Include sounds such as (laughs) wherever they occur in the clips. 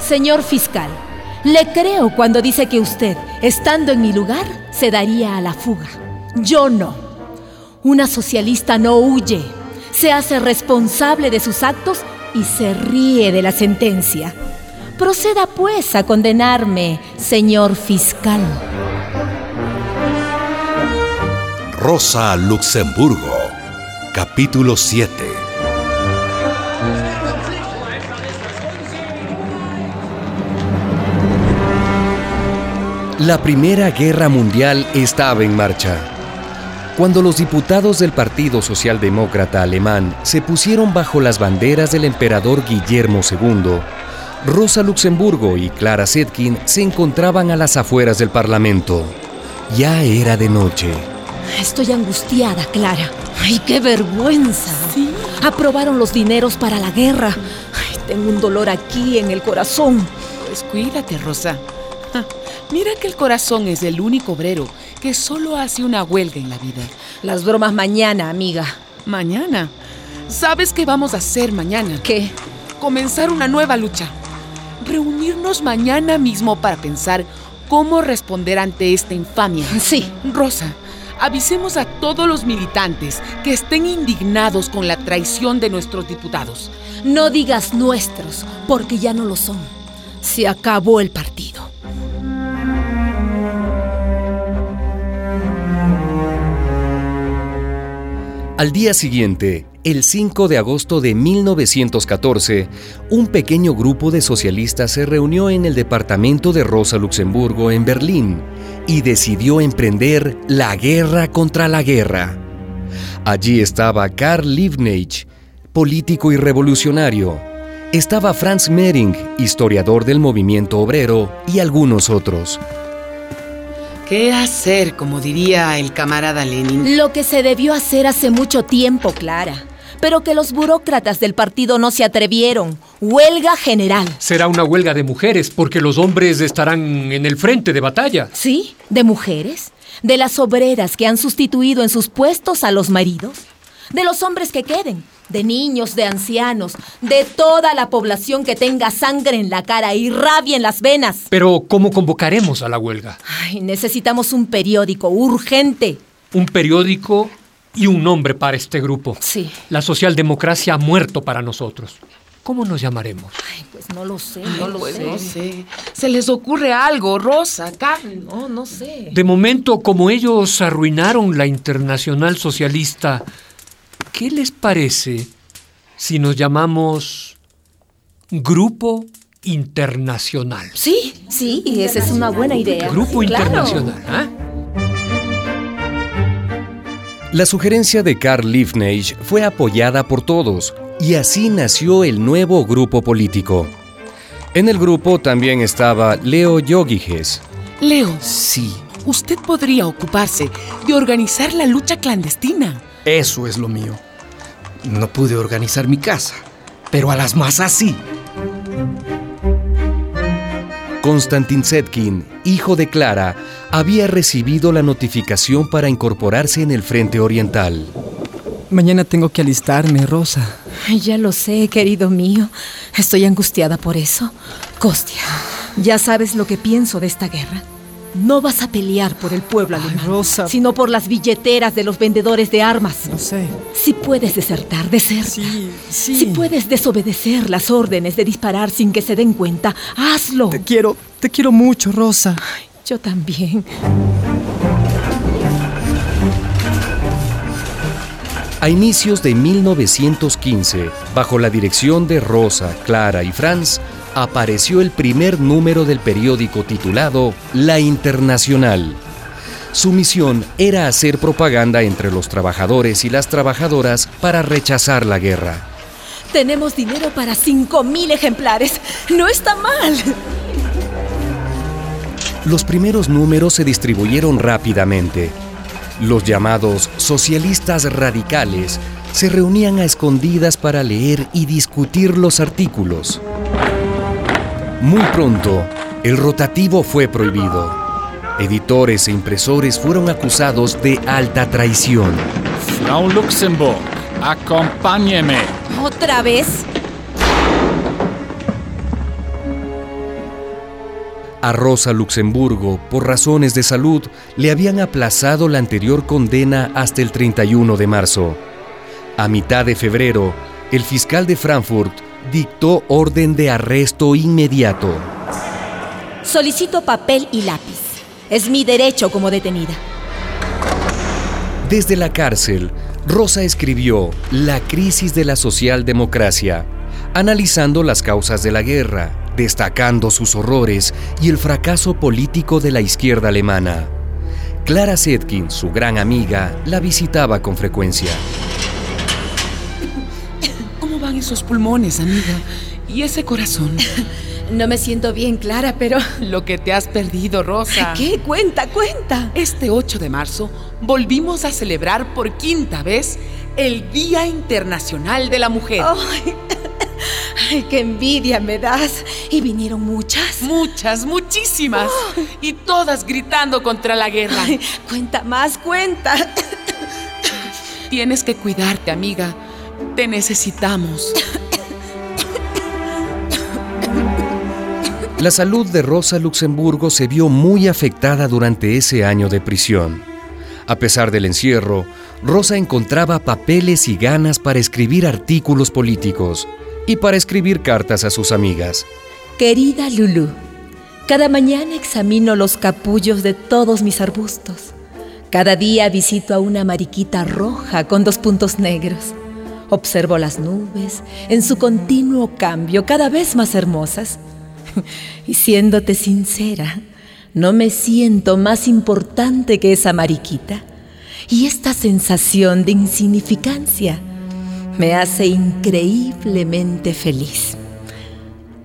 Señor fiscal, le creo cuando dice que usted, estando en mi lugar, se daría a la fuga. Yo no. Una socialista no huye, se hace responsable de sus actos y se ríe de la sentencia. Proceda pues a condenarme, señor fiscal. Rosa Luxemburgo, capítulo 7. La Primera Guerra Mundial estaba en marcha. Cuando los diputados del Partido Socialdemócrata Alemán se pusieron bajo las banderas del emperador Guillermo II, Rosa Luxemburgo y Clara Zetkin se encontraban a las afueras del Parlamento. Ya era de noche. Estoy angustiada, Clara. ¡Ay, qué vergüenza! ¿Sí? Aprobaron los dineros para la guerra. Ay, tengo un dolor aquí en el corazón. Pues cuídate, Rosa. Mira que el corazón es el único obrero que solo hace una huelga en la vida. Las bromas mañana, amiga. ¿Mañana? ¿Sabes qué vamos a hacer mañana? ¿Qué? Comenzar una nueva lucha. Reunirnos mañana mismo para pensar cómo responder ante esta infamia. Sí. Rosa, avisemos a todos los militantes que estén indignados con la traición de nuestros diputados. No digas nuestros, porque ya no lo son. Se acabó el partido. Al día siguiente, el 5 de agosto de 1914, un pequeño grupo de socialistas se reunió en el departamento de Rosa Luxemburgo en Berlín y decidió emprender la guerra contra la guerra. Allí estaba Karl Liebknecht, político y revolucionario. Estaba Franz Mehring, historiador del movimiento obrero, y algunos otros. ¿Qué hacer, como diría el camarada Lenin? Lo que se debió hacer hace mucho tiempo, Clara. Pero que los burócratas del partido no se atrevieron. Huelga general. Será una huelga de mujeres, porque los hombres estarán en el frente de batalla. ¿Sí? ¿De mujeres? ¿De las obreras que han sustituido en sus puestos a los maridos? ¿De los hombres que queden? de niños, de ancianos, de toda la población que tenga sangre en la cara y rabia en las venas. Pero, ¿cómo convocaremos a la huelga? Ay, necesitamos un periódico urgente. Un periódico y un nombre para este grupo. Sí. La socialdemocracia ha muerto para nosotros. ¿Cómo nos llamaremos? Ay, pues no lo sé, Ay, no lo pues sé. no sé. ¿Se les ocurre algo, Rosa, Carmen? No, no sé. De momento, como ellos arruinaron la internacional socialista, ¿qué les parece si nos llamamos Grupo Internacional? Sí, sí, esa es una buena idea. Grupo Sí, claro. Internacional, ¿ah? La sugerencia de Karl Liebknecht fue apoyada por todos y así nació el nuevo grupo político. En el grupo también estaba Leo Yogiges. Leo, Sí, usted podría ocuparse de organizar la lucha clandestina. eso es lo mío. No pude organizar mi casa, pero a las masas sí. Konstantin Zetkin, hijo de Clara, había recibido la notificación para incorporarse en el Frente Oriental. Mañana tengo que alistarme, Rosa. Ya lo sé, querido mío. Estoy angustiada por eso. Costia, ya sabes lo que pienso de esta guerra. No vas a pelear por el pueblo alemán, Rosa. sino por las billeteras de los vendedores de armas. No sé. Si puedes desertar, deserta. Sí, sí. Si puedes desobedecer las órdenes de disparar sin que se den cuenta, hazlo. Te quiero, te quiero mucho, Rosa. Yo también. A inicios de 1915, bajo la dirección de Rosa, Clara y Franz, apareció el primer número del periódico titulado La Internacional. Su misión era hacer propaganda entre los trabajadores y las trabajadoras para rechazar la guerra. Tenemos dinero para 5.000 ejemplares. No está mal. Los primeros números se distribuyeron rápidamente. Los llamados socialistas radicales se reunían a escondidas para leer y discutir los artículos. Muy pronto, el rotativo fue prohibido. Editores e impresores fueron acusados de alta traición. Frau Luxemburg, Acompáñeme. ¿Otra vez? A Rosa Luxemburgo, por razones de salud, le habían aplazado la anterior condena hasta el 31 de marzo. A mitad de febrero, el fiscal de Frankfurt dictó orden de arresto inmediato. Solicito papel y lápiz. Es mi derecho como detenida. Desde la cárcel, Rosa escribió La crisis de la socialdemocracia, analizando las causas de la guerra, destacando sus horrores y el fracaso político de la izquierda alemana. Clara Zetkin, su gran amiga, la visitaba con frecuencia. ¿Cómo van esos pulmones, amiga? ¿Y ese corazón? (laughs) No me siento bien, Clara, pero... (laughs) Lo que te has perdido, Rosa. (laughs) ¿Qué? Cuenta, cuenta. Este 8 de marzo volvimos a celebrar por quinta vez el Día Internacional de la Mujer. Ay, ay, qué envidia me das. ¿Y vinieron muchas? Muchas, muchísimas. Y todas gritando contra la guerra. Ay, cuenta más, cuenta. Tienes que cuidarte, amiga. Te necesitamos. La salud de Rosa Luxemburgo se vio muy afectada durante ese año de prisión. A pesar del encierro, Rosa encontraba papeles y ganas para escribir artículos políticos y para escribir cartas a sus amigas. Querida Lulu, cada mañana examino los capullos de todos mis arbustos. Cada día visito a una mariquita roja con dos puntos negros. Observo las nubes en su continuo cambio, cada vez más hermosas. (laughs) Y siéndote sincera, no me siento más importante que esa mariquita. Y esta sensación de insignificancia me hace increíblemente feliz.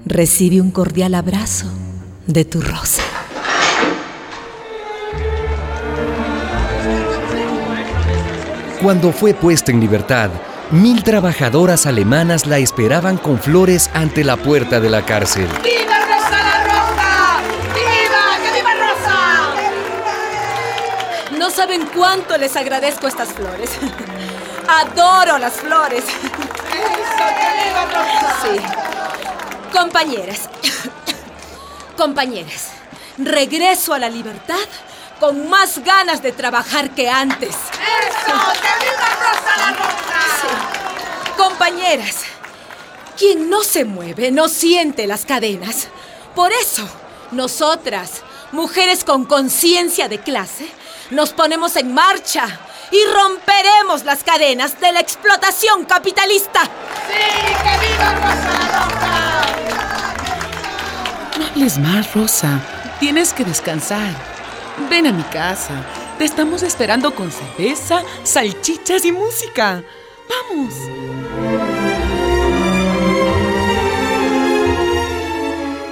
Recibe un cordial abrazo de tu rosa. Cuando fue puesta en libertad, mil trabajadoras alemanas la esperaban con flores ante la puerta de la cárcel. ¡Viva Rosa la Roja! ¡Viva! ¡Que viva Rosa! No saben cuánto les agradezco estas flores. Adoro las flores. Sí. Compañeras, compañeras, regreso a la libertad con más ganas de trabajar que antes. ¡Eso! ¡Que viva Rosa la Roja! Compañeras, quien no se mueve no siente las cadenas. Por eso, nosotras, mujeres con conciencia de clase, nos ponemos en marcha y romperemos las cadenas de la explotación capitalista. ¡Sí! ¡Que viva Rosa la Roja! No hables más, Rosa. Tienes que descansar. Ven a mi casa. Te estamos esperando con cerveza, salchichas y música. Vamos.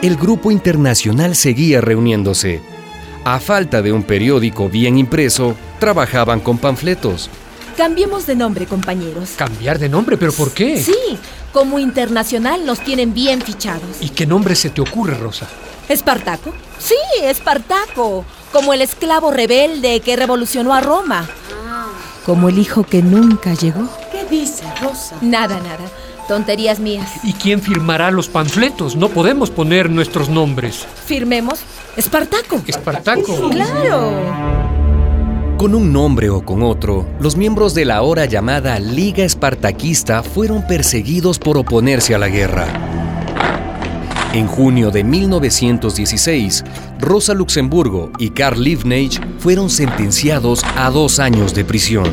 El grupo internacional seguía reuniéndose. A falta de un periódico bien impreso, trabajaban con panfletos. Cambiemos de nombre, compañeros. ¿Cambiar de nombre? ¿Pero por qué? Sí, como internacional nos tienen bien fichados. ¿Y qué nombre se te ocurre, Rosa? ¿Espartaco? Sí, Espartaco. Como el esclavo rebelde que revolucionó a Roma. Como el hijo que nunca llegó. ¿Qué dice, Rosa? Nada, nada. Tonterías mías. ¿Y quién firmará los panfletos? No podemos poner nuestros nombres. Firmemos. Espartaco. Espartaco. Claro. Con un nombre o con otro, los miembros de la ahora llamada Liga Espartaquista fueron perseguidos por oponerse a la guerra. En junio de 1916, Rosa Luxemburgo y Karl Liebknecht fueron sentenciados a dos años de prisión.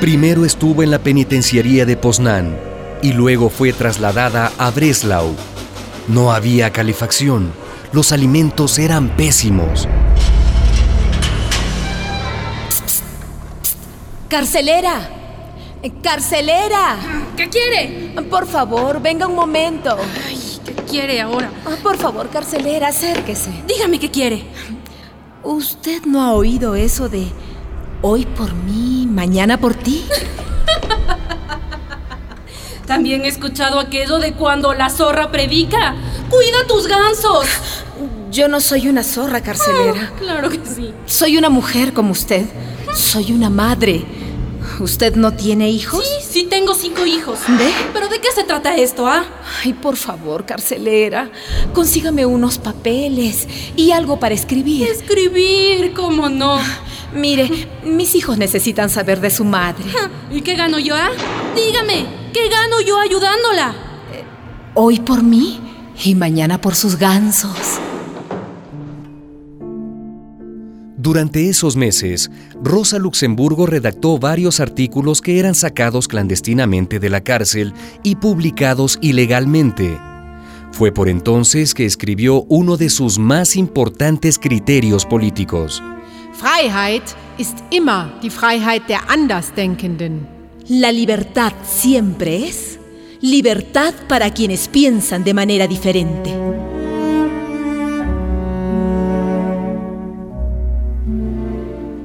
Primero estuvo en la penitenciaría de Poznan y luego fue trasladada a Breslau. No había calefacción, los alimentos eran pésimos. Carcelera. Carcelera. ¿Qué quiere? Por favor, venga un momento. Ay, ¿qué quiere ahora? Ah, Por favor, carcelera, acérquese. Dígame qué quiere. ¿Usted no ha oído eso de hoy por mí, mañana por ti? (laughs) También he escuchado aquello de cuando la zorra predica. ¡Cuida tus gansos! Yo no soy una zorra carcelera. Claro que sí. Soy una mujer como usted. Soy una madre. ¿Usted no tiene hijos? Sí, sí tengo cinco hijos. ¿Ve? ¿Pero de qué se trata esto, ah? Ay, por favor, carcelera. Consígame unos papeles y algo para escribir. Escribir, ¿cómo no? Mire, mis hijos necesitan saber de su madre. ¿Y qué gano yo, ah? Dígame, ¿qué gano yo ayudándola? Hoy por mí y mañana por sus gansos. Durante esos meses, Rosa Luxemburgo redactó varios artículos que eran sacados clandestinamente de la cárcel y publicados ilegalmente. Fue por entonces que escribió uno de sus más importantes criterios políticos. Freiheit ist immer die Freiheit der Andersdenkenden. La libertad siempre es libertad para quienes piensan de manera diferente.